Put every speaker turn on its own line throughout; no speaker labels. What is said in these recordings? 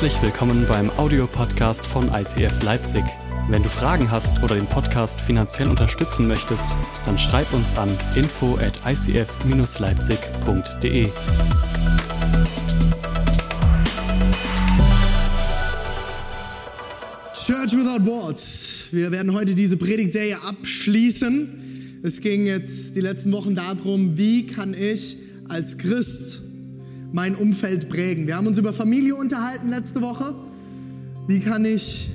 Herzlich willkommen beim Audiopodcast von ICF Leipzig. Wenn du Fragen hast oder den Podcast finanziell unterstützen möchtest, dann schreib uns an info at icf-leipzig.de.
Church Without Words. Wir werden heute diese Predigtserie abschließen. Es ging jetzt die letzten Wochen darum, wie kann ich als Christ mein Umfeld prägen. Wir haben uns über Familie unterhalten letzte Woche. Wie kann ich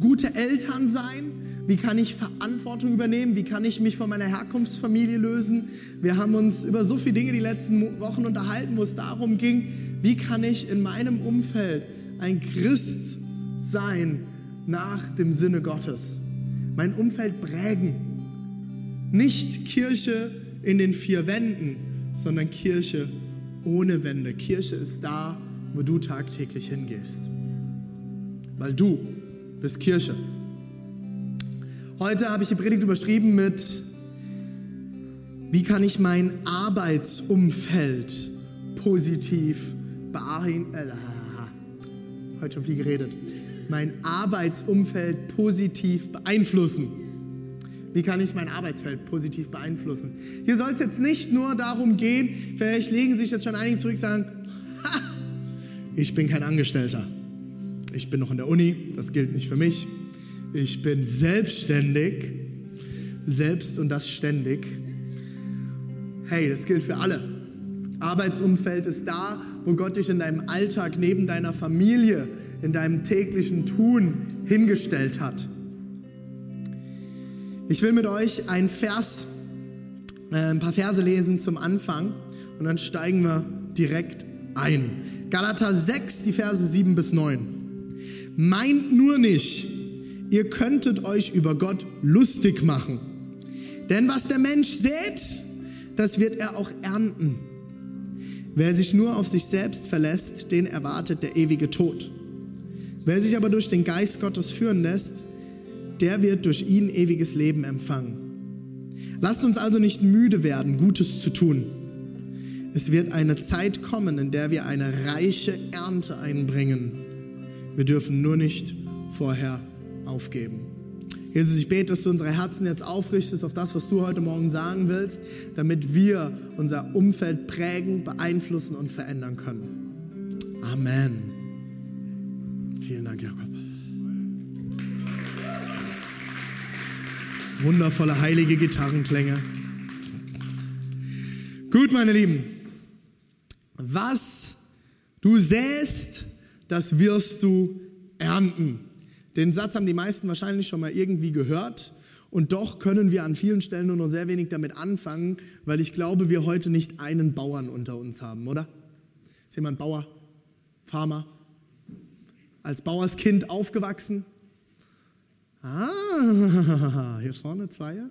gute Eltern sein? Wie kann ich Verantwortung übernehmen? Wie kann ich mich von meiner Herkunftsfamilie lösen? Wir haben uns über so viele Dinge die letzten Wochen unterhalten, wo es darum ging, wie kann ich in meinem Umfeld ein Christ sein nach dem Sinne Gottes? Mein Umfeld prägen. Nicht Kirche in den vier Wänden, sondern Kirche ohne Wände. Kirche ist da, wo du tagtäglich hingehst. Weil du bist Kirche. Heute habe ich die Predigt überschrieben mit, wie kann ich mein Arbeitsumfeld positiv beeinflussen? Äh, heute schon viel geredet. Mein Arbeitsumfeld positiv beeinflussen. Wie kann ich mein Arbeitsfeld positiv beeinflussen? Hier soll es jetzt nicht nur darum gehen, vielleicht legen sich jetzt schon einige zurück und sagen, ha, ich bin kein Angestellter. Ich bin noch in der Uni, das gilt nicht für mich. Ich bin selbstständig, selbst und das ständig. Hey, das gilt für alle. Arbeitsumfeld ist da, wo Gott dich in deinem Alltag neben deiner Familie, in deinem täglichen Tun hingestellt hat. Ich will mit euch ein Vers, äh, ein paar Verse lesen zum Anfang und dann steigen wir direkt ein. Galater 6, die Verse 7 bis 9. Meint nur nicht, ihr könntet euch über Gott lustig machen. Denn was der Mensch sät, das wird er auch ernten. Wer sich nur auf sich selbst verlässt, den erwartet der ewige Tod. Wer sich aber durch den Geist Gottes führen lässt, der wird durch ihn ewiges Leben empfangen. Lasst uns also nicht müde werden, Gutes zu tun. Es wird eine Zeit kommen, in der wir eine reiche Ernte einbringen. Wir dürfen nur nicht vorher aufgeben. Jesus, ich bete, dass du unsere Herzen jetzt aufrichtest auf das, was du heute Morgen sagen willst, damit wir unser Umfeld prägen, beeinflussen und verändern können. Amen. Vielen Dank, Jakob. Wundervolle, heilige Gitarrenklänge. Gut, meine Lieben. Was du säst, das wirst du ernten. Den Satz haben die meisten wahrscheinlich schon mal irgendwie gehört. Und doch können wir an vielen Stellen nur noch sehr wenig damit anfangen, weil ich glaube, wir heute nicht einen Bauern unter uns haben, oder? Ist jemand Bauer? Farmer? Als Bauerskind aufgewachsen? Ah, hier vorne zwei.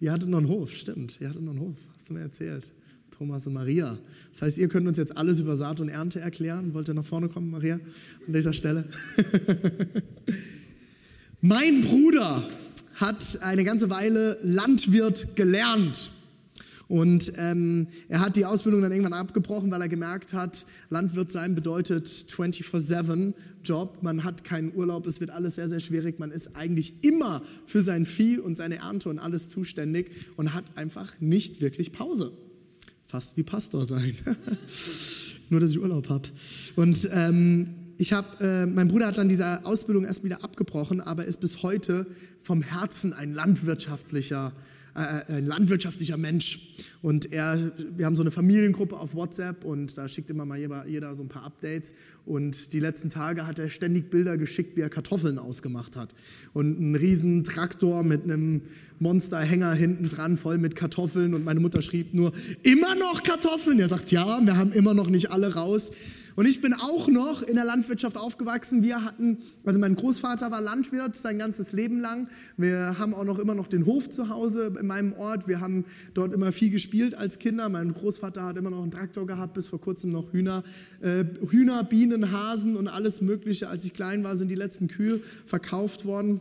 Ihr hattet noch einen Hof, stimmt. Ihr hattet noch einen Hof, hast du mir erzählt. Thomas und Maria. Das heißt, ihr könnt uns jetzt alles über Saat und Ernte erklären. Wollt ihr nach vorne kommen, Maria, an dieser Stelle? mein Bruder hat eine ganze Weile Landwirt gelernt. Und ähm, er hat die Ausbildung dann irgendwann abgebrochen, weil er gemerkt hat, Landwirt sein bedeutet 24-7 Job. Man hat keinen Urlaub, es wird alles sehr, sehr schwierig. Man ist eigentlich immer für sein Vieh und seine Ernte und alles zuständig und hat einfach nicht wirklich Pause. Fast wie Pastor sein. Nur, dass ich Urlaub habe. Und ähm, ich habe, äh, mein Bruder hat dann diese Ausbildung erst wieder abgebrochen, aber ist bis heute vom Herzen ein landwirtschaftlicher äh, ein landwirtschaftlicher Mensch. Und er, wir haben so eine Familiengruppe auf WhatsApp und da schickt immer mal jeder, jeder so ein paar Updates. Und die letzten Tage hat er ständig Bilder geschickt, wie er Kartoffeln ausgemacht hat. Und einen riesen Traktor mit einem Monsterhänger hinten dran, voll mit Kartoffeln. Und meine Mutter schrieb nur, immer noch Kartoffeln? Er sagt, ja, wir haben immer noch nicht alle raus. Und ich bin auch noch in der Landwirtschaft aufgewachsen. Wir hatten, also mein Großvater war Landwirt sein ganzes Leben lang. Wir haben auch noch immer noch den Hof zu Hause in meinem Ort. Wir haben dort immer viel gespielt als Kinder. Mein Großvater hat immer noch einen Traktor gehabt, bis vor kurzem noch Hühner, äh, Hühner, Bienen, Hasen und alles Mögliche. Als ich klein war, sind die letzten Kühe verkauft worden.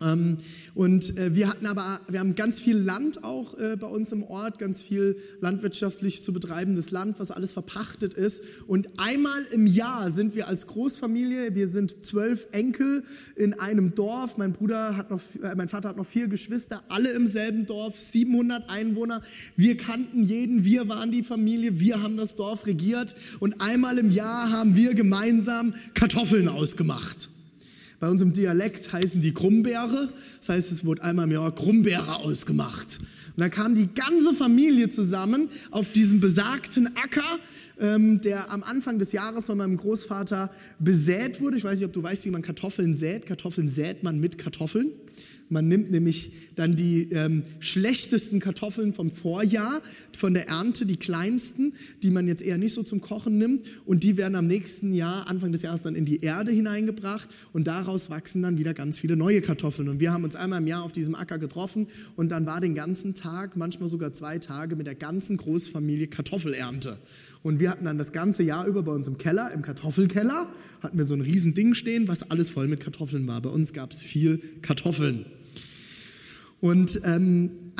Ähm, und äh, wir hatten aber, wir haben ganz viel Land auch äh, bei uns im Ort, ganz viel landwirtschaftlich zu betreibendes Land, was alles verpachtet ist. Und einmal im Jahr sind wir als Großfamilie, wir sind zwölf Enkel in einem Dorf. Mein Bruder hat noch, äh, mein Vater hat noch vier Geschwister, alle im selben Dorf, 700 Einwohner. Wir kannten jeden, wir waren die Familie, wir haben das Dorf regiert. Und einmal im Jahr haben wir gemeinsam Kartoffeln ausgemacht. Bei uns im Dialekt heißen die Krummbeere. Das heißt, es wurde einmal im Jahr Krummbeere ausgemacht. Und da kam die ganze Familie zusammen auf diesem besagten Acker, ähm, der am Anfang des Jahres von meinem Großvater besät wurde. Ich weiß nicht, ob du weißt, wie man Kartoffeln sät. Kartoffeln sät man mit Kartoffeln. Man nimmt nämlich dann die ähm, schlechtesten Kartoffeln vom Vorjahr, von der Ernte, die kleinsten, die man jetzt eher nicht so zum Kochen nimmt. Und die werden am nächsten Jahr, Anfang des Jahres, dann in die Erde hineingebracht. Und daraus wachsen dann wieder ganz viele neue Kartoffeln. Und wir haben uns einmal im Jahr auf diesem Acker getroffen. Und dann war den ganzen Tag, manchmal sogar zwei Tage, mit der ganzen Großfamilie Kartoffelernte. Und wir hatten dann das ganze Jahr über bei uns im Keller, im Kartoffelkeller, hatten wir so ein riesen Ding stehen, was alles voll mit Kartoffeln war. Bei uns gab es viel Kartoffeln. Und ähm,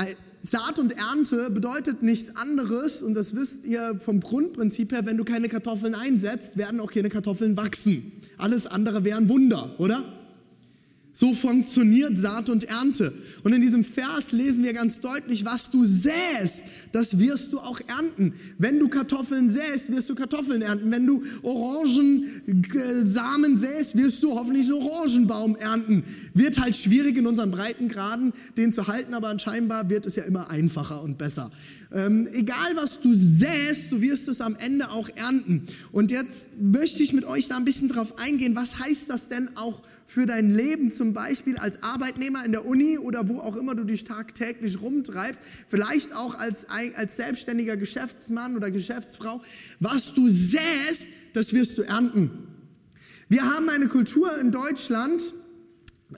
Saat und Ernte bedeutet nichts anderes, und das wisst ihr vom Grundprinzip her, wenn du keine Kartoffeln einsetzt, werden auch keine Kartoffeln wachsen. Alles andere wären Wunder, oder? So funktioniert Saat und Ernte. Und in diesem Vers lesen wir ganz deutlich, was du säst, das wirst du auch ernten. Wenn du Kartoffeln säst, wirst du Kartoffeln ernten. Wenn du Orangensamen säst, wirst du hoffentlich einen Orangenbaum ernten. Wird halt schwierig in unseren Breitengraden, den zu halten, aber scheinbar wird es ja immer einfacher und besser. Ähm, egal was du säst, du wirst es am Ende auch ernten. Und jetzt möchte ich mit euch da ein bisschen drauf eingehen, was heißt das denn auch für dein Leben, zum Beispiel als Arbeitnehmer in der Uni oder wo auch immer du dich tagtäglich rumtreibst, vielleicht auch als, als selbstständiger Geschäftsmann oder Geschäftsfrau. Was du säst, das wirst du ernten. Wir haben eine Kultur in Deutschland,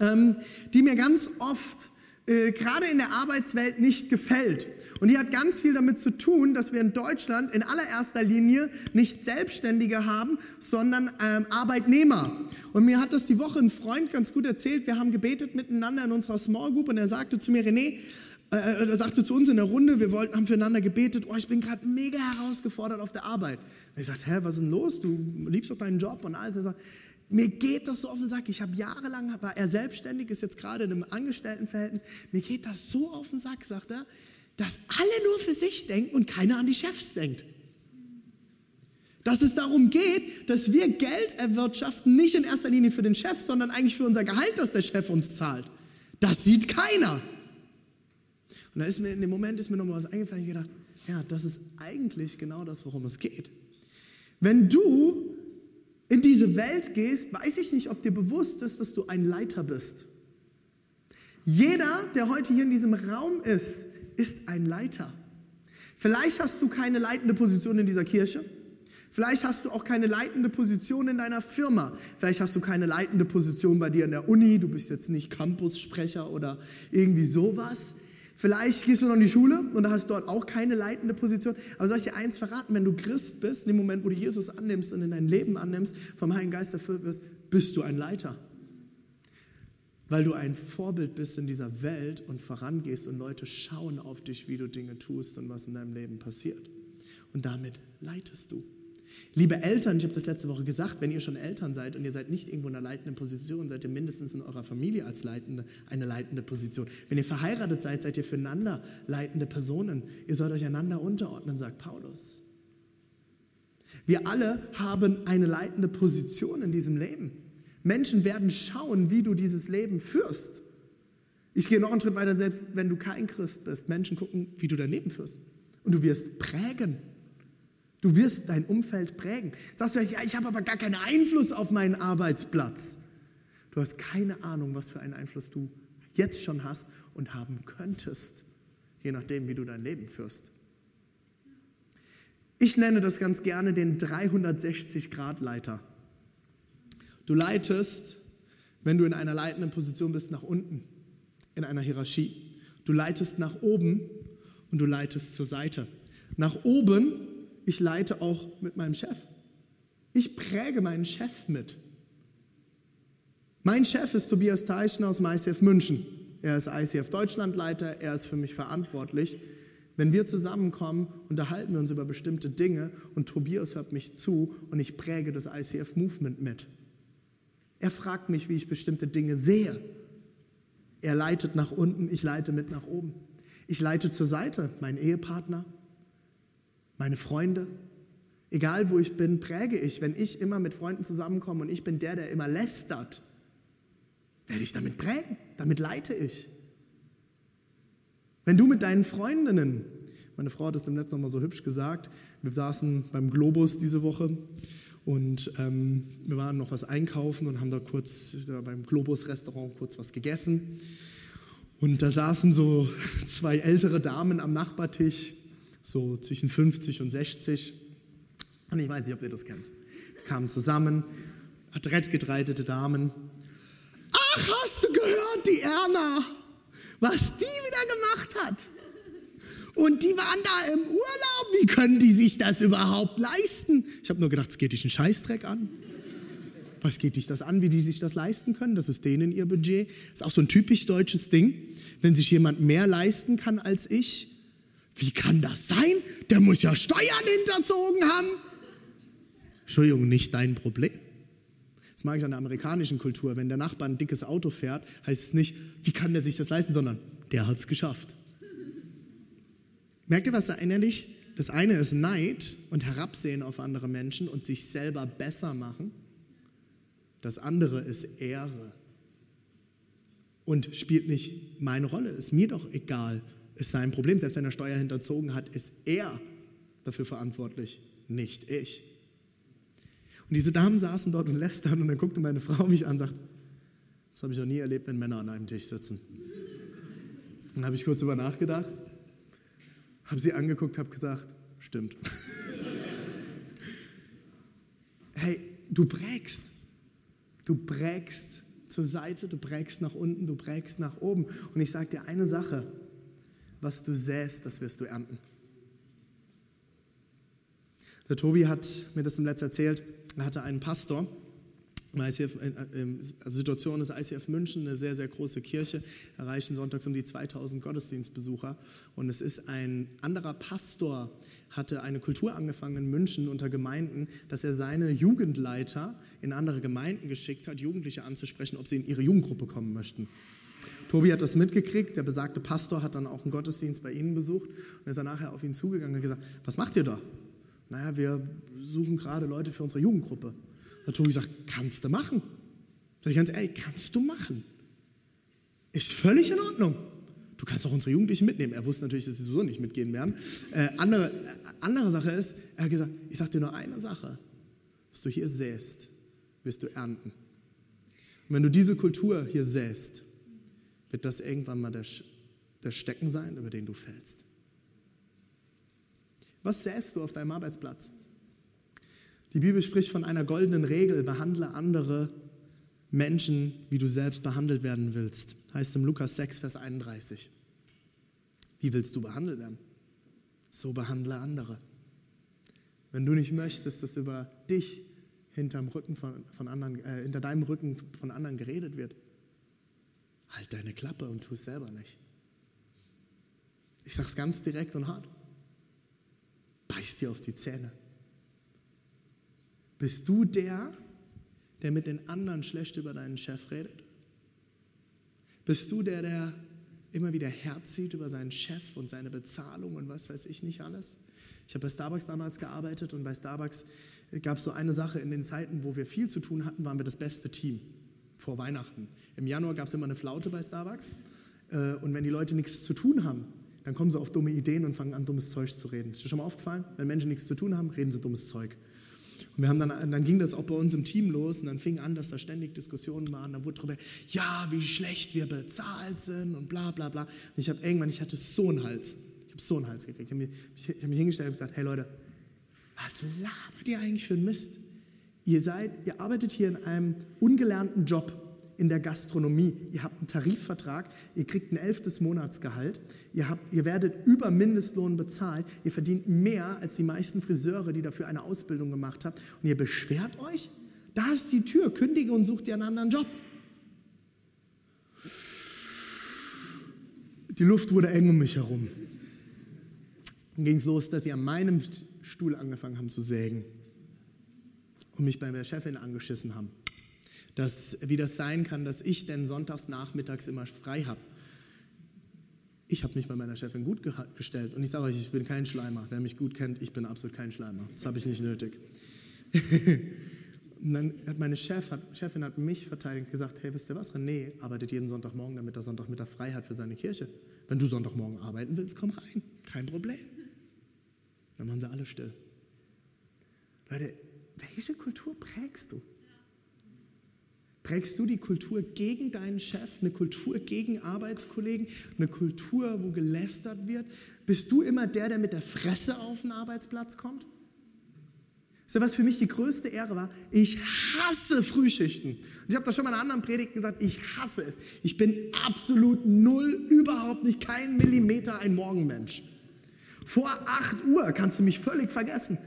ähm, die mir ganz oft äh, gerade in der Arbeitswelt nicht gefällt. Und die hat ganz viel damit zu tun, dass wir in Deutschland in allererster Linie nicht Selbstständige haben, sondern ähm, Arbeitnehmer. Und mir hat das die Woche ein Freund ganz gut erzählt. Wir haben gebetet miteinander in unserer Small Group und er sagte zu mir, René, äh, äh er sagte zu uns in der Runde, wir wollten, haben füreinander gebetet, oh, ich bin gerade mega herausgefordert auf der Arbeit. Und ich sagte, hä, was ist denn los? Du liebst doch deinen Job und alles. Er sagt, mir geht das so auf den Sack. Ich habe jahrelang, war er selbstständig, ist jetzt gerade in einem Angestelltenverhältnis. Mir geht das so auf den Sack, sagt er, dass alle nur für sich denken und keiner an die Chefs denkt. Dass es darum geht, dass wir Geld erwirtschaften, nicht in erster Linie für den Chef, sondern eigentlich für unser Gehalt, das der Chef uns zahlt. Das sieht keiner. Und da ist mir in dem Moment ist mir nochmal was eingefallen. Ich gedacht, ja, das ist eigentlich genau das, worum es geht. Wenn du in diese Welt gehst, weiß ich nicht, ob dir bewusst ist, dass du ein Leiter bist. Jeder, der heute hier in diesem Raum ist, ist ein Leiter. Vielleicht hast du keine leitende Position in dieser Kirche. Vielleicht hast du auch keine leitende Position in deiner Firma. Vielleicht hast du keine leitende Position bei dir in der Uni. Du bist jetzt nicht Campussprecher oder irgendwie sowas. Vielleicht gehst du noch in die Schule und hast dort auch keine leitende Position. Aber soll ich dir eins verraten? Wenn du Christ bist, in dem Moment, wo du Jesus annimmst und in dein Leben annimmst, vom Heiligen Geist erfüllt wirst, bist du ein Leiter. Weil du ein Vorbild bist in dieser Welt und vorangehst und Leute schauen auf dich, wie du Dinge tust und was in deinem Leben passiert. Und damit leitest du. Liebe Eltern, ich habe das letzte Woche gesagt, wenn ihr schon Eltern seid und ihr seid nicht irgendwo in einer leitenden Position, seid ihr mindestens in eurer Familie als leitende, eine leitende Position. Wenn ihr verheiratet seid, seid ihr füreinander leitende Personen. Ihr sollt euch einander unterordnen, sagt Paulus. Wir alle haben eine leitende Position in diesem Leben. Menschen werden schauen, wie du dieses Leben führst. Ich gehe noch einen Schritt weiter, selbst wenn du kein Christ bist. Menschen gucken, wie du dein Leben führst. Und du wirst prägen. Du wirst dein Umfeld prägen. Sagst du ja, ich habe aber gar keinen Einfluss auf meinen Arbeitsplatz. Du hast keine Ahnung, was für einen Einfluss du jetzt schon hast und haben könntest, je nachdem, wie du dein Leben führst. Ich nenne das ganz gerne den 360-Grad-Leiter. Du leitest, wenn du in einer leitenden Position bist, nach unten, in einer Hierarchie. Du leitest nach oben und du leitest zur Seite. Nach oben ich leite auch mit meinem Chef. Ich präge meinen Chef mit. Mein Chef ist Tobias Teichen aus dem ICF München. Er ist ICF Deutschlandleiter, er ist für mich verantwortlich. Wenn wir zusammenkommen, unterhalten wir uns über bestimmte Dinge und Tobias hört mich zu und ich präge das ICF Movement mit. Er fragt mich, wie ich bestimmte Dinge sehe. Er leitet nach unten, ich leite mit nach oben. Ich leite zur Seite, mein Ehepartner, meine Freunde. Egal wo ich bin, präge ich. Wenn ich immer mit Freunden zusammenkomme und ich bin der, der immer lästert, werde ich damit prägen. Damit leite ich. Wenn du mit deinen Freundinnen, meine Frau hat es dem letzten Mal so hübsch gesagt, wir saßen beim Globus diese Woche und ähm, wir waren noch was einkaufen und haben da kurz da beim Globus-Restaurant kurz was gegessen. Und da saßen so zwei ältere Damen am Nachbartisch, so zwischen 50 und 60. Und ich weiß nicht, ob ihr das kennt. Kamen zusammen, adrett gedreitete Damen. Ach, hast du gehört, die Erna? was die wieder gemacht hat. Und die waren da im Urlaub. Wie können die sich das überhaupt leisten? Ich habe nur gedacht, es geht dich einen Scheißdreck an. Was geht dich das an, wie die sich das leisten können? Das ist denen ihr Budget. Das ist auch so ein typisch deutsches Ding. Wenn sich jemand mehr leisten kann als ich, wie kann das sein? Der muss ja Steuern hinterzogen haben. Entschuldigung, nicht dein Problem. Das mag ich an der amerikanischen Kultur. Wenn der Nachbar ein dickes Auto fährt, heißt es nicht, wie kann der sich das leisten, sondern der hat es geschafft. Merkt ihr, was da innerlich? Das eine ist Neid und Herabsehen auf andere Menschen und sich selber besser machen. Das andere ist Ehre und spielt nicht meine Rolle. Ist mir doch egal. Ist sein Problem. Selbst wenn er Steuer hinterzogen hat, ist er dafür verantwortlich, nicht ich. Und diese Damen saßen dort und lästern und dann guckte meine Frau mich an und sagt, das habe ich noch nie erlebt, wenn Männer an einem Tisch sitzen. Dann habe ich kurz darüber nachgedacht, habe sie angeguckt, habe gesagt, stimmt. hey, du prägst. Du prägst zur Seite, du prägst nach unten, du prägst nach oben. Und ich sage dir eine Sache, was du säst, das wirst du ernten. Der Tobi hat mir das im Letzten erzählt. Er hatte einen Pastor, ICF, äh, äh, also Situation ist ICF München, eine sehr, sehr große Kirche, erreichen sonntags um die 2000 Gottesdienstbesucher. Und es ist ein anderer Pastor, hatte eine Kultur angefangen in München unter Gemeinden, dass er seine Jugendleiter in andere Gemeinden geschickt hat, Jugendliche anzusprechen, ob sie in ihre Jugendgruppe kommen möchten. Tobi hat das mitgekriegt, der besagte Pastor hat dann auch einen Gottesdienst bei ihnen besucht und ist dann nachher auf ihn zugegangen und gesagt, was macht ihr da? naja, wir suchen gerade Leute für unsere Jugendgruppe. Hat Tobi gesagt, kannst du machen. Sag ich ganz ehrlich, kannst du machen. Ist völlig in Ordnung. Du kannst auch unsere Jugendlichen mitnehmen. Er wusste natürlich, dass sie sowieso nicht mitgehen werden. Äh, andere, äh, andere Sache ist, er hat gesagt, ich sage dir nur eine Sache. Was du hier säst, wirst du ernten. Und wenn du diese Kultur hier säst, wird das irgendwann mal der, der Stecken sein, über den du fällst. Was säst du auf deinem Arbeitsplatz? Die Bibel spricht von einer goldenen Regel, behandle andere Menschen, wie du selbst behandelt werden willst. Heißt im Lukas 6, Vers 31. Wie willst du behandelt werden? So behandle andere. Wenn du nicht möchtest, dass über dich hinterm Rücken von, von anderen, äh, hinter deinem Rücken von anderen geredet wird, halt deine Klappe und tu es selber nicht. Ich sage es ganz direkt und hart beißt dir auf die Zähne. Bist du der, der mit den anderen schlecht über deinen Chef redet? Bist du der, der immer wieder herzieht über seinen Chef und seine Bezahlung und was weiß ich nicht alles? Ich habe bei Starbucks damals gearbeitet und bei Starbucks gab es so eine Sache, in den Zeiten, wo wir viel zu tun hatten, waren wir das beste Team vor Weihnachten. Im Januar gab es immer eine Flaute bei Starbucks äh, und wenn die Leute nichts zu tun haben, dann kommen sie auf dumme Ideen und fangen an, dummes Zeug zu reden. Ist dir schon mal aufgefallen? Wenn Menschen nichts zu tun haben, reden sie dummes Zeug. Und wir haben dann, dann ging das auch bei uns im Team los und dann fing an, dass da ständig Diskussionen waren. Dann wurde darüber, ja, wie schlecht wir bezahlt sind und bla bla bla. Und ich habe irgendwann, ich hatte so einen Hals. Ich habe so einen Hals gekriegt. Ich habe mich, hab mich hingestellt und gesagt, hey Leute, was labert ihr eigentlich für einen Mist? Ihr seid, ihr arbeitet hier in einem ungelernten Job in der Gastronomie. Ihr habt einen Tarifvertrag, ihr kriegt ein elftes Monatsgehalt, ihr, habt, ihr werdet über Mindestlohn bezahlt, ihr verdient mehr als die meisten Friseure, die dafür eine Ausbildung gemacht haben. Und ihr beschwert euch? Da ist die Tür, kündige und sucht dir einen anderen Job. Die Luft wurde eng um mich herum. Dann ging es los, dass sie an meinem Stuhl angefangen haben zu sägen und mich bei der Chefin angeschissen haben. Dass, wie das sein kann, dass ich denn sonntags nachmittags immer frei habe. Ich habe mich bei meiner Chefin gut gestellt und ich sage euch, ich bin kein Schleimer. Wer mich gut kennt, ich bin absolut kein Schleimer. Das habe ich nicht nötig. und dann hat meine Chef, hat, Chefin hat mich verteidigt und gesagt, hey, wisst ihr was, René arbeitet jeden Sonntagmorgen, damit er Sonntagmittag frei hat für seine Kirche. Wenn du Sonntagmorgen arbeiten willst, komm rein, kein Problem. Dann waren sie alle still. Leute, welche Kultur prägst du? Prägst du die Kultur gegen deinen Chef, eine Kultur gegen Arbeitskollegen, eine Kultur, wo gelästert wird? Bist du immer der, der mit der Fresse auf den Arbeitsplatz kommt? Ist was für mich die größte Ehre war? Ich hasse Frühschichten. Und ich habe das schon mal in anderen Predigt gesagt, ich hasse es. Ich bin absolut null, überhaupt nicht, kein Millimeter ein Morgenmensch. Vor 8 Uhr kannst du mich völlig vergessen.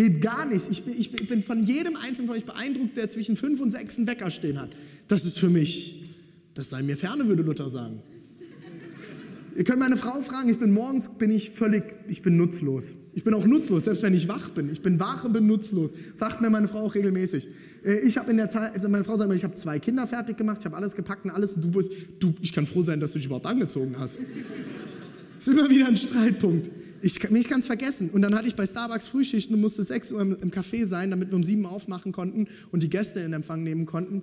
Geht gar nicht. Ich bin, ich bin von jedem Einzelnen von euch beeindruckt, der zwischen 5 und 6 einen Wecker stehen hat. Das ist für mich, das sei mir ferne, würde Luther sagen. Ihr könnt meine Frau fragen, ich bin morgens, bin ich völlig, ich bin nutzlos. Ich bin auch nutzlos, selbst wenn ich wach bin. Ich bin wach und bin nutzlos. Sagt mir meine Frau auch regelmäßig. Äh, ich habe in der Zeit, also meine Frau sagt mir, ich habe zwei Kinder fertig gemacht, ich habe alles gepackt und alles. Und du bist, du, ich kann froh sein, dass du dich überhaupt angezogen hast. Das ist immer wieder ein Streitpunkt. Ich, kann es vergessen. Und dann hatte ich bei Starbucks Frühschichten und musste 6 Uhr im, im Café sein, damit wir um 7 Uhr aufmachen konnten und die Gäste in Empfang nehmen konnten.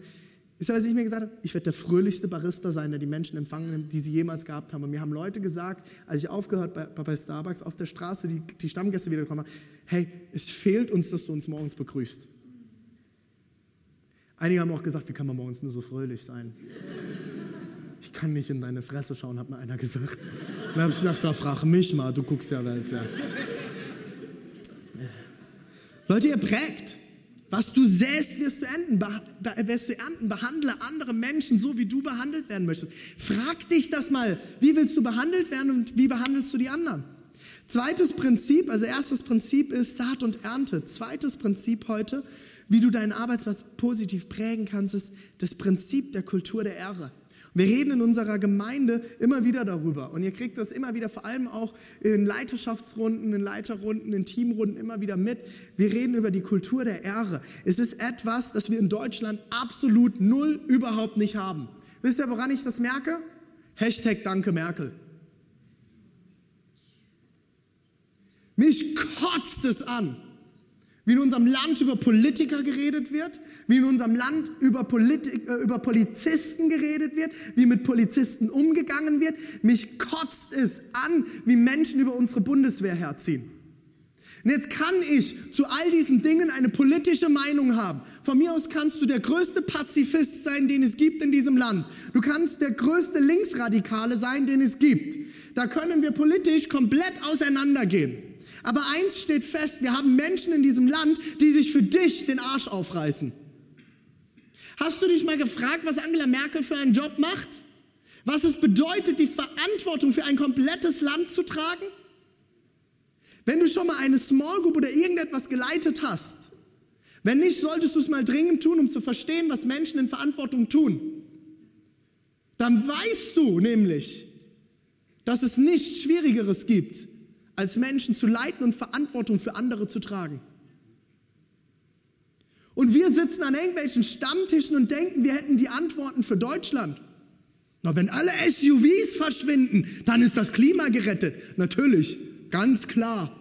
Ist was ich mir gesagt habe? Ich werde der fröhlichste Barista sein, der die Menschen empfangen nimmt, die sie jemals gehabt haben. Und mir haben Leute gesagt, als ich aufgehört bei, bei Starbucks auf der Straße, die, die Stammgäste wiedergekommen haben, hey, es fehlt uns, dass du uns morgens begrüßt. Einige haben auch gesagt, wie kann man morgens nur so fröhlich sein? Ich kann nicht in deine Fresse schauen, hat mir einer gesagt. Dann habe ich gesagt, da frag mich mal, du guckst ja Welt. Ja. Leute, ihr prägt. Was du säst, wirst du ernten. Wirst du ernten. Behandle andere Menschen so, wie du behandelt werden möchtest. Frag dich das mal. Wie willst du behandelt werden und wie behandelst du die anderen? Zweites Prinzip, also erstes Prinzip ist Saat und Ernte. Zweites Prinzip heute, wie du deinen Arbeitsplatz positiv prägen kannst, ist das Prinzip der Kultur der Ehre. Wir reden in unserer Gemeinde immer wieder darüber und ihr kriegt das immer wieder, vor allem auch in Leiterschaftsrunden, in Leiterrunden, in Teamrunden immer wieder mit. Wir reden über die Kultur der Ehre. Es ist etwas, das wir in Deutschland absolut null überhaupt nicht haben. Wisst ihr, woran ich das merke? Hashtag Danke Merkel. Mich kotzt es an, wie in unserem Land über Politiker geredet wird, wie in unserem Land über, Politik, äh, über Polizisten geredet wird, wie mit Polizisten umgegangen wird. Mich kotzt es an, wie Menschen über unsere Bundeswehr herziehen. Und jetzt kann ich zu all diesen Dingen eine politische Meinung haben. Von mir aus kannst du der größte Pazifist sein, den es gibt in diesem Land. Du kannst der größte Linksradikale sein, den es gibt. Da können wir politisch komplett auseinandergehen. Aber eins steht fest, wir haben Menschen in diesem Land, die sich für dich den Arsch aufreißen. Hast du dich mal gefragt, was Angela Merkel für einen Job macht? Was es bedeutet, die Verantwortung für ein komplettes Land zu tragen? Wenn du schon mal eine Small Group oder irgendetwas geleitet hast, wenn nicht, solltest du es mal dringend tun, um zu verstehen, was Menschen in Verantwortung tun. Dann weißt du nämlich, dass es nichts Schwierigeres gibt, als Menschen zu leiten und Verantwortung für andere zu tragen. Und wir sitzen an irgendwelchen Stammtischen und denken, wir hätten die Antworten für Deutschland. Na, wenn alle SUVs verschwinden, dann ist das Klima gerettet. Natürlich, ganz klar.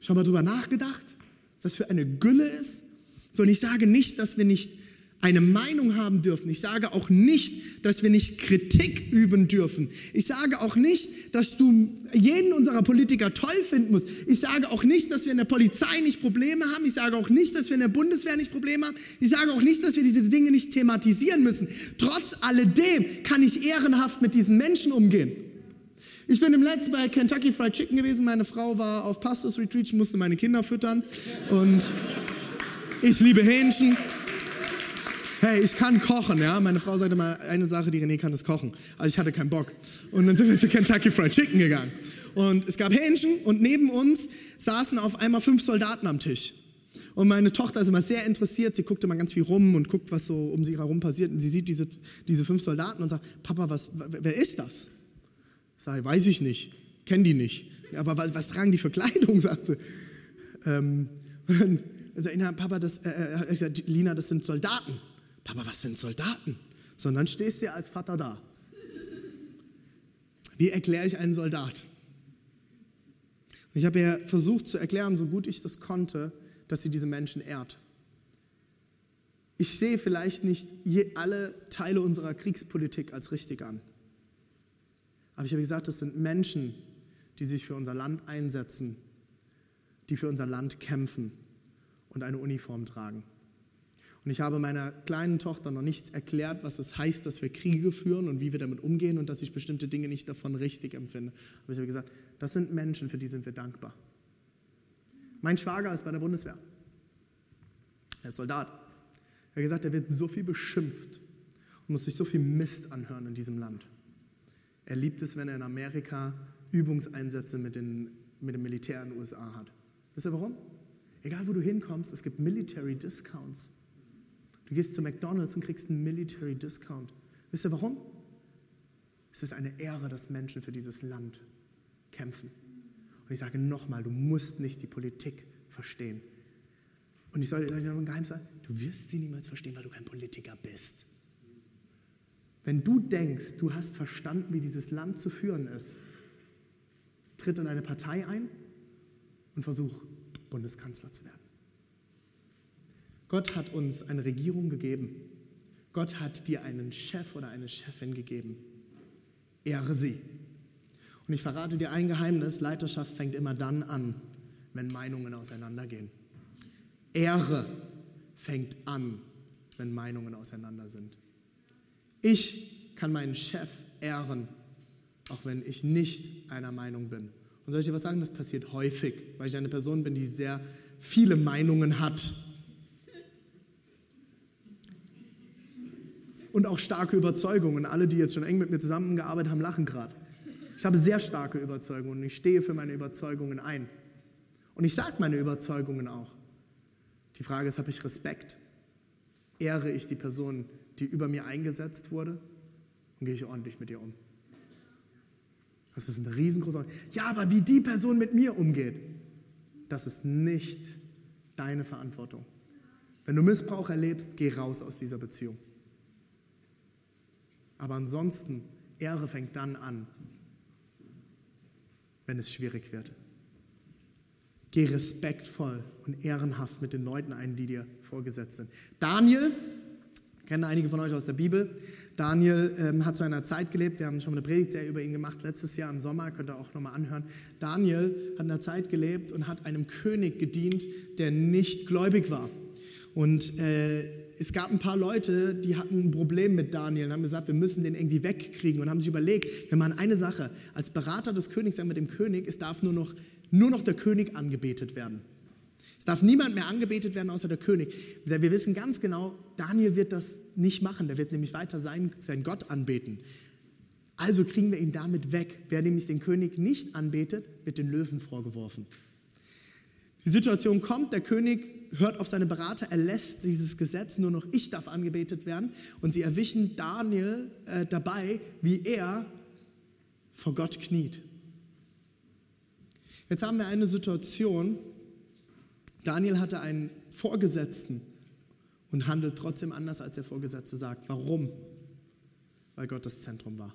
Schon mal drüber nachgedacht, was das für eine Gülle ist? So, und ich sage nicht, dass wir nicht eine Meinung haben dürfen. Ich sage auch nicht, dass wir nicht Kritik üben dürfen. Ich sage auch nicht, dass du jeden unserer Politiker toll finden musst. Ich sage auch nicht, dass wir in der Polizei nicht Probleme haben. Ich sage auch nicht, dass wir in der Bundeswehr nicht Probleme haben. Ich sage auch nicht, dass wir diese Dinge nicht thematisieren müssen. Trotz alledem kann ich ehrenhaft mit diesen Menschen umgehen. Ich bin im letzten bei Kentucky Fried Chicken gewesen. Meine Frau war auf Pastors Retreat, musste meine Kinder füttern. Und ich liebe Hähnchen. Hey, ich kann kochen, ja. Meine Frau sagte mal, eine Sache, die René kann, ist kochen. Also ich hatte keinen Bock. Und dann sind wir zu Kentucky Fried Chicken gegangen. Und es gab Hähnchen und neben uns saßen auf einmal fünf Soldaten am Tisch. Und meine Tochter ist immer sehr interessiert. Sie guckt immer ganz viel rum und guckt, was so um sie herum passiert. Und sie sieht diese, diese fünf Soldaten und sagt, Papa, was, wer ist das? Ich sage, weiß ich nicht, kenne die nicht. Aber was, was, tragen die für Kleidung, sagt sie. Ähm, und dann sagt ich, Papa, das, äh, äh Lina, das sind Soldaten. Papa, was sind Soldaten? Sondern stehst du als Vater da. Wie erkläre ich einen Soldat? ich habe ihr versucht zu erklären, so gut ich das konnte, dass sie diese Menschen ehrt. Ich sehe vielleicht nicht alle Teile unserer Kriegspolitik als richtig an. Aber ich habe gesagt, das sind Menschen, die sich für unser Land einsetzen, die für unser Land kämpfen und eine Uniform tragen. Und ich habe meiner kleinen Tochter noch nichts erklärt, was es heißt, dass wir Kriege führen und wie wir damit umgehen und dass ich bestimmte Dinge nicht davon richtig empfinde. Aber ich habe gesagt, das sind Menschen, für die sind wir dankbar. Mein Schwager ist bei der Bundeswehr. Er ist Soldat. Er hat gesagt, er wird so viel beschimpft und muss sich so viel Mist anhören in diesem Land. Er liebt es, wenn er in Amerika Übungseinsätze mit, den, mit dem Militär in den USA hat. Wisst ihr warum? Egal wo du hinkommst, es gibt Military Discounts. Du gehst zu McDonald's und kriegst einen Military Discount. Wisst ihr warum? Es ist eine Ehre, dass Menschen für dieses Land kämpfen. Und ich sage nochmal, du musst nicht die Politik verstehen. Und ich soll dir noch ein Geheimnis sagen, du wirst sie niemals verstehen, weil du kein Politiker bist. Wenn du denkst, du hast verstanden, wie dieses Land zu führen ist, tritt in eine Partei ein und versuch, Bundeskanzler zu werden. Gott hat uns eine Regierung gegeben. Gott hat dir einen Chef oder eine Chefin gegeben. Ehre sie. Und ich verrate dir ein Geheimnis, Leiterschaft fängt immer dann an, wenn Meinungen auseinandergehen. Ehre fängt an, wenn Meinungen auseinander sind. Ich kann meinen Chef ehren, auch wenn ich nicht einer Meinung bin. Und soll ich dir was sagen? Das passiert häufig, weil ich eine Person bin, die sehr viele Meinungen hat und auch starke Überzeugungen. Alle, die jetzt schon eng mit mir zusammengearbeitet haben, lachen gerade. Ich habe sehr starke Überzeugungen und ich stehe für meine Überzeugungen ein. Und ich sage meine Überzeugungen auch. Die Frage ist, habe ich Respekt? Ehre ich die Person, die über mir eingesetzt wurde? Und gehe ich ordentlich mit ihr um? Das ist ein riesengroßer. Ja, aber wie die Person mit mir umgeht, das ist nicht deine Verantwortung. Wenn du Missbrauch erlebst, geh raus aus dieser Beziehung. Aber ansonsten, Ehre fängt dann an, wenn es schwierig wird. Geh respektvoll und ehrenhaft mit den Leuten ein, die dir vorgesetzt sind. Daniel, kennen einige von euch aus der Bibel. Daniel ähm, hat zu einer Zeit gelebt, wir haben schon eine Predigtserie über ihn gemacht, letztes Jahr im Sommer, könnt ihr auch nochmal anhören. Daniel hat in einer Zeit gelebt und hat einem König gedient, der nicht gläubig war. Und äh, es gab ein paar Leute, die hatten ein Problem mit Daniel und haben gesagt, wir müssen den irgendwie wegkriegen und haben sich überlegt, wir machen eine Sache, als Berater des Königs sagen wir dem König, es darf nur noch, nur noch der König angebetet werden. Es darf niemand mehr angebetet werden außer der König. Wir wissen ganz genau, Daniel wird das nicht machen, der wird nämlich weiter seinen, seinen Gott anbeten. Also kriegen wir ihn damit weg. Wer nämlich den König nicht anbetet, wird den Löwen vorgeworfen. Die Situation kommt, der König hört auf seine Berater, er lässt dieses Gesetz, nur noch ich darf angebetet werden. Und sie erwischen Daniel äh, dabei, wie er vor Gott kniet. Jetzt haben wir eine Situation, Daniel hatte einen Vorgesetzten und handelt trotzdem anders, als der Vorgesetzte sagt. Warum? Weil Gott das Zentrum war.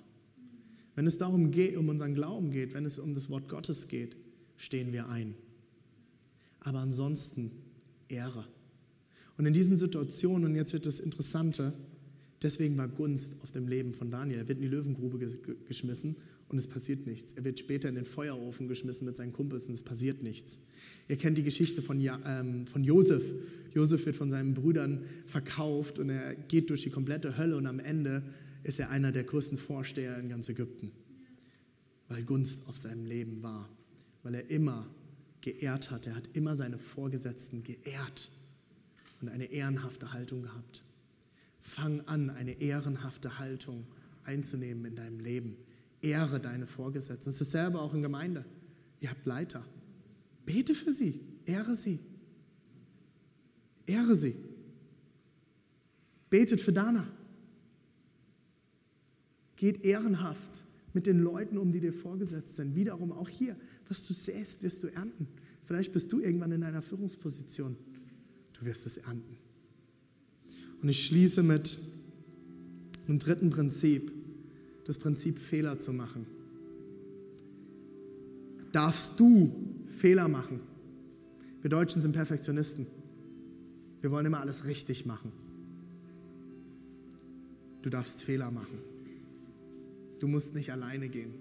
Wenn es darum geht, um unseren Glauben geht, wenn es um das Wort Gottes geht, stehen wir ein. Aber ansonsten Ehre. Und in diesen Situationen, und jetzt wird das Interessante, deswegen war Gunst auf dem Leben von Daniel. Er wird in die Löwengrube geschmissen und es passiert nichts. Er wird später in den Feuerofen geschmissen mit seinen Kumpels und es passiert nichts. Ihr kennt die Geschichte von, ja, ähm, von Josef. Josef wird von seinen Brüdern verkauft und er geht durch die komplette Hölle und am Ende ist er einer der größten Vorsteher in ganz Ägypten, weil Gunst auf seinem Leben war, weil er immer geehrt hat. Er hat immer seine Vorgesetzten geehrt und eine ehrenhafte Haltung gehabt. Fang an, eine ehrenhafte Haltung einzunehmen in deinem Leben. Ehre deine Vorgesetzten. Das ist dasselbe auch in Gemeinde. Ihr habt Leiter. Bete für sie, ehre sie. Ehre sie. Betet für Dana. Geht ehrenhaft mit den Leuten um, die dir vorgesetzt sind. Wiederum auch hier, was du säst, wirst du ernten. Vielleicht bist du irgendwann in einer Führungsposition. Du wirst es ernten. Und ich schließe mit einem dritten Prinzip, das Prinzip Fehler zu machen. Darfst du Fehler machen? Wir Deutschen sind Perfektionisten. Wir wollen immer alles richtig machen. Du darfst Fehler machen. Du musst nicht alleine gehen.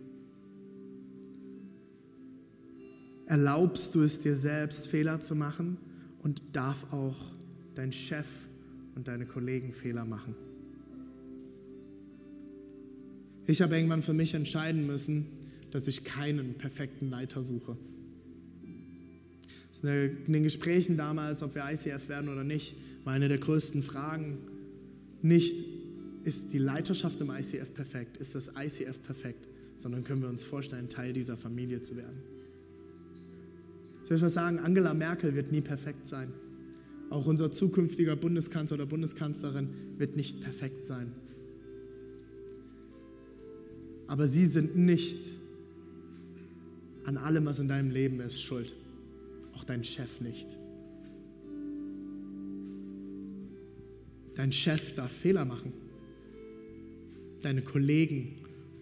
Erlaubst du es dir selbst, Fehler zu machen und darf auch dein Chef und deine Kollegen Fehler machen. Ich habe irgendwann für mich entscheiden müssen, dass ich keinen perfekten Leiter suche. In den Gesprächen damals, ob wir ICF werden oder nicht, war eine der größten Fragen nicht, ist die Leiterschaft im ICF perfekt, ist das ICF perfekt, sondern können wir uns vorstellen, Teil dieser Familie zu werden. Ich was sagen? Angela Merkel wird nie perfekt sein. Auch unser zukünftiger Bundeskanzler oder Bundeskanzlerin wird nicht perfekt sein. Aber sie sind nicht an allem, was in deinem Leben ist, schuld. Auch dein Chef nicht. Dein Chef darf Fehler machen. Deine Kollegen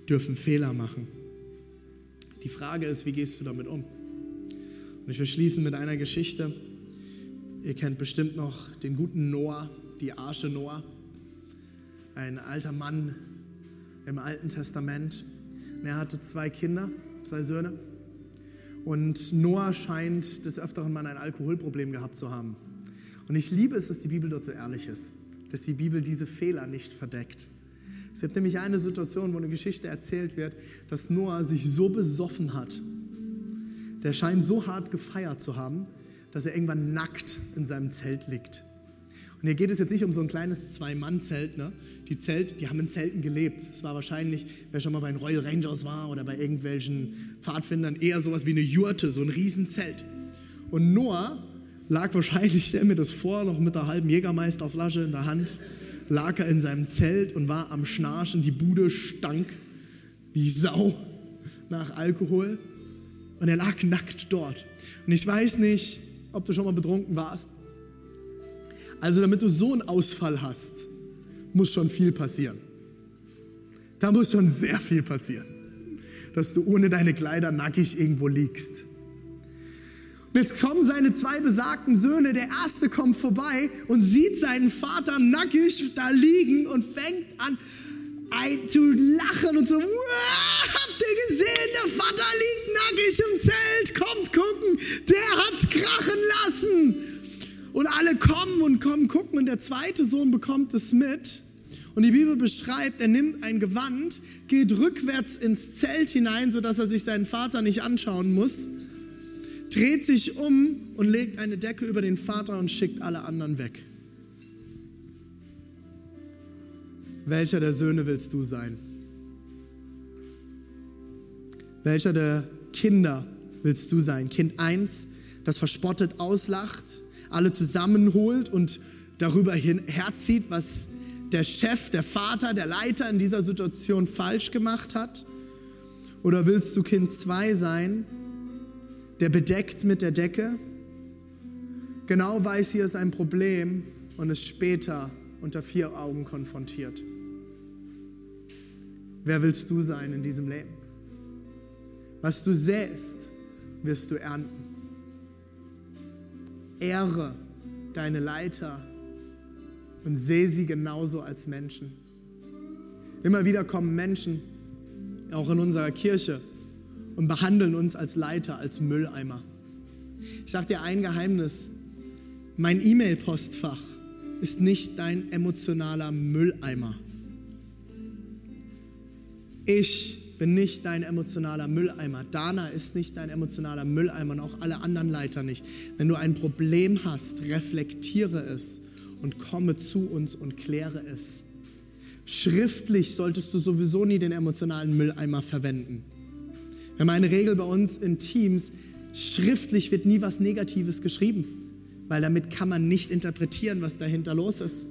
dürfen Fehler machen. Die Frage ist, wie gehst du damit um? Und ich will schließen mit einer Geschichte. Ihr kennt bestimmt noch den guten Noah, die Arche Noah. Ein alter Mann im Alten Testament. Er hatte zwei Kinder, zwei Söhne. Und Noah scheint des Öfteren mal ein Alkoholproblem gehabt zu haben. Und ich liebe es, dass die Bibel dort so ehrlich ist, dass die Bibel diese Fehler nicht verdeckt. Es gibt nämlich eine Situation, wo eine Geschichte erzählt wird, dass Noah sich so besoffen hat. Der scheint so hart gefeiert zu haben, dass er irgendwann nackt in seinem Zelt liegt. Und hier geht es jetzt nicht um so ein kleines Zwei-Mann-Zelt. Ne? Die Zelt, die haben in Zelten gelebt. Es war wahrscheinlich, wer schon mal bei den Royal Rangers war oder bei irgendwelchen Pfadfindern, eher sowas wie eine Jurte, so ein Riesenzelt. Und Noah lag wahrscheinlich, stell mir das vor, noch mit der halben Jägermeisterflasche in der Hand, lag er in seinem Zelt und war am Schnarchen. Die Bude stank wie Sau nach Alkohol. Und er lag nackt dort. Und ich weiß nicht, ob du schon mal betrunken warst. Also damit du so einen Ausfall hast, muss schon viel passieren. Da muss schon sehr viel passieren, dass du ohne deine Kleider nackig irgendwo liegst. Und jetzt kommen seine zwei besagten Söhne. Der erste kommt vorbei und sieht seinen Vater nackig da liegen und fängt an zu lachen und so, habt ihr gesehen, der Vater liegt nackig im Zelt, kommt gucken, der hat's krachen lassen. Und alle kommen und kommen gucken und der zweite Sohn bekommt es mit. Und die Bibel beschreibt, er nimmt ein Gewand, geht rückwärts ins Zelt hinein, sodass er sich seinen Vater nicht anschauen muss, dreht sich um und legt eine Decke über den Vater und schickt alle anderen weg. Welcher der Söhne willst du sein? Welcher der Kinder willst du sein? Kind 1, das verspottet auslacht, alle zusammenholt und darüber herzieht, was der Chef, der Vater, der Leiter in dieser Situation falsch gemacht hat? Oder willst du Kind 2 sein, der bedeckt mit der Decke, genau weiß, hier ist ein Problem und es später unter vier Augen konfrontiert? Wer willst du sein in diesem Leben? Was du säst, wirst du ernten. Ehre deine Leiter und sehe sie genauso als Menschen. Immer wieder kommen Menschen, auch in unserer Kirche, und behandeln uns als Leiter, als Mülleimer. Ich sage dir ein Geheimnis, mein E-Mail-Postfach ist nicht dein emotionaler Mülleimer. Ich bin nicht dein emotionaler Mülleimer. Dana ist nicht dein emotionaler Mülleimer und auch alle anderen Leiter nicht. Wenn du ein Problem hast, reflektiere es und komme zu uns und kläre es. Schriftlich solltest du sowieso nie den emotionalen Mülleimer verwenden. Wir haben eine Regel bei uns in Teams, schriftlich wird nie was Negatives geschrieben. weil damit kann man nicht interpretieren, was dahinter los ist.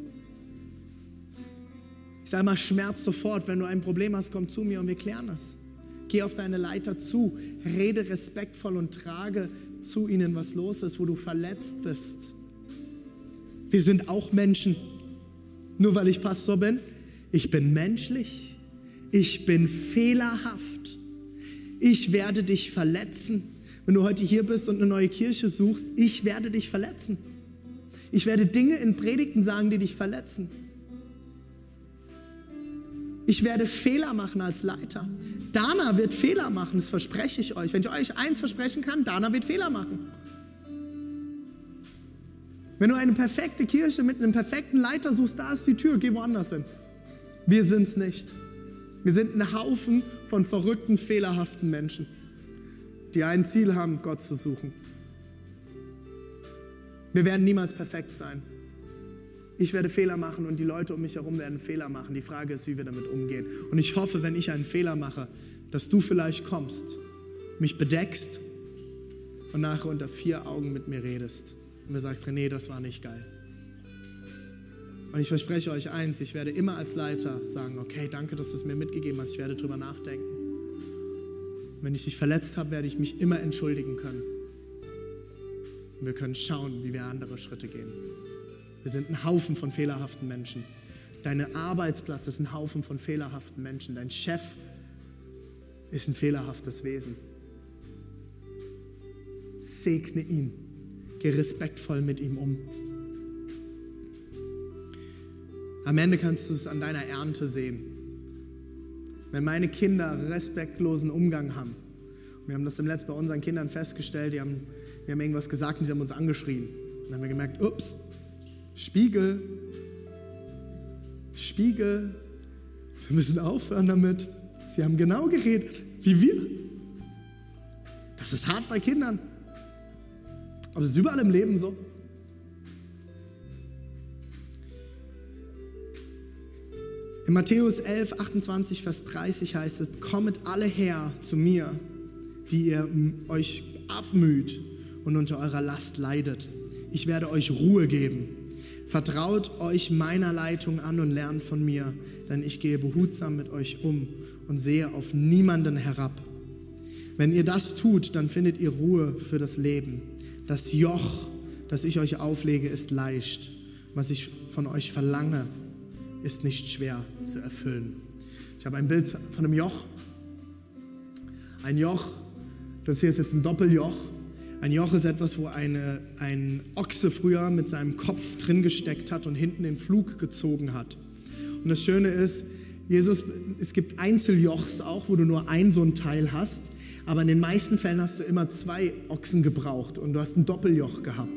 Ich sage mal, Schmerz sofort. Wenn du ein Problem hast, komm zu mir und wir klären es. Geh auf deine Leiter zu, rede respektvoll und trage zu ihnen, was los ist, wo du verletzt bist. Wir sind auch Menschen. Nur weil ich Pastor bin, ich bin menschlich. Ich bin fehlerhaft. Ich werde dich verletzen. Wenn du heute hier bist und eine neue Kirche suchst, ich werde dich verletzen. Ich werde Dinge in Predigten sagen, die dich verletzen. Ich werde Fehler machen als Leiter. Dana wird Fehler machen, das verspreche ich euch. Wenn ich euch eins versprechen kann, Dana wird Fehler machen. Wenn du eine perfekte Kirche mit einem perfekten Leiter suchst, da ist die Tür, geh woanders hin. Wir sind es nicht. Wir sind ein Haufen von verrückten, fehlerhaften Menschen, die ein Ziel haben, Gott zu suchen. Wir werden niemals perfekt sein. Ich werde Fehler machen und die Leute um mich herum werden Fehler machen. Die Frage ist, wie wir damit umgehen. Und ich hoffe, wenn ich einen Fehler mache, dass du vielleicht kommst, mich bedeckst und nachher unter vier Augen mit mir redest und mir sagst, René, das war nicht geil. Und ich verspreche euch eins, ich werde immer als Leiter sagen, okay, danke, dass du es mir mitgegeben hast, ich werde drüber nachdenken. Wenn ich dich verletzt habe, werde ich mich immer entschuldigen können. Und wir können schauen, wie wir andere Schritte gehen. Wir sind ein Haufen von fehlerhaften Menschen. Dein Arbeitsplatz ist ein Haufen von fehlerhaften Menschen. Dein Chef ist ein fehlerhaftes Wesen. Segne ihn. Geh respektvoll mit ihm um. Am Ende kannst du es an deiner Ernte sehen. Wenn meine Kinder respektlosen Umgang haben, wir haben das im Letzten bei unseren Kindern festgestellt, die haben, wir haben irgendwas gesagt und sie haben uns angeschrien. Dann haben wir gemerkt, ups, Spiegel, Spiegel, wir müssen aufhören damit. Sie haben genau geredet wie wir. Das ist hart bei Kindern. Aber es ist überall im Leben so. In Matthäus 11, 28, Vers 30 heißt es, kommet alle her zu mir, die ihr euch abmüht und unter eurer Last leidet. Ich werde euch Ruhe geben. Vertraut euch meiner Leitung an und lernt von mir, denn ich gehe behutsam mit euch um und sehe auf niemanden herab. Wenn ihr das tut, dann findet ihr Ruhe für das Leben. Das Joch, das ich euch auflege, ist leicht. Was ich von euch verlange, ist nicht schwer zu erfüllen. Ich habe ein Bild von einem Joch. Ein Joch, das hier ist jetzt ein Doppeljoch. Ein Joch ist etwas, wo eine, ein Ochse früher mit seinem Kopf drin gesteckt hat und hinten den Flug gezogen hat. Und das Schöne ist, Jesus, es gibt Einzeljochs auch, wo du nur ein so ein Teil hast, aber in den meisten Fällen hast du immer zwei Ochsen gebraucht und du hast ein Doppeljoch gehabt.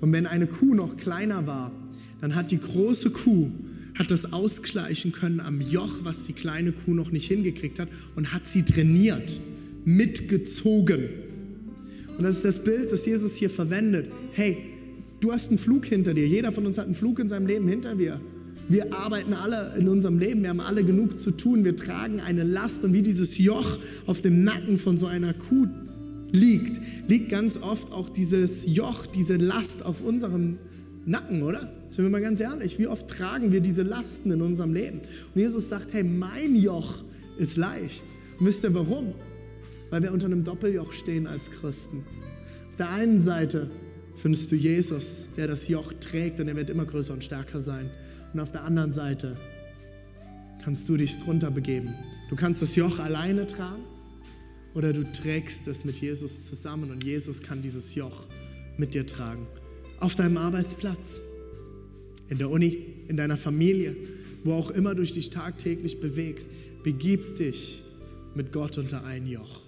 Und wenn eine Kuh noch kleiner war, dann hat die große Kuh hat das ausgleichen können am Joch, was die kleine Kuh noch nicht hingekriegt hat und hat sie trainiert, mitgezogen. Und das ist das Bild, das Jesus hier verwendet. Hey, du hast einen Flug hinter dir. Jeder von uns hat einen Flug in seinem Leben hinter dir. Wir arbeiten alle in unserem Leben, wir haben alle genug zu tun, wir tragen eine Last und wie dieses Joch auf dem Nacken von so einer Kuh liegt, liegt ganz oft auch dieses Joch, diese Last auf unserem Nacken, oder? Sind wir mal ganz ehrlich, wie oft tragen wir diese Lasten in unserem Leben? Und Jesus sagt, hey, mein Joch ist leicht. Und wisst ihr warum? Weil wir unter einem Doppeljoch stehen als Christen. Auf der einen Seite findest du Jesus, der das Joch trägt und er wird immer größer und stärker sein. Und auf der anderen Seite kannst du dich drunter begeben. Du kannst das Joch alleine tragen oder du trägst es mit Jesus zusammen und Jesus kann dieses Joch mit dir tragen. Auf deinem Arbeitsplatz, in der Uni, in deiner Familie, wo auch immer du dich tagtäglich bewegst, begib dich mit Gott unter ein Joch.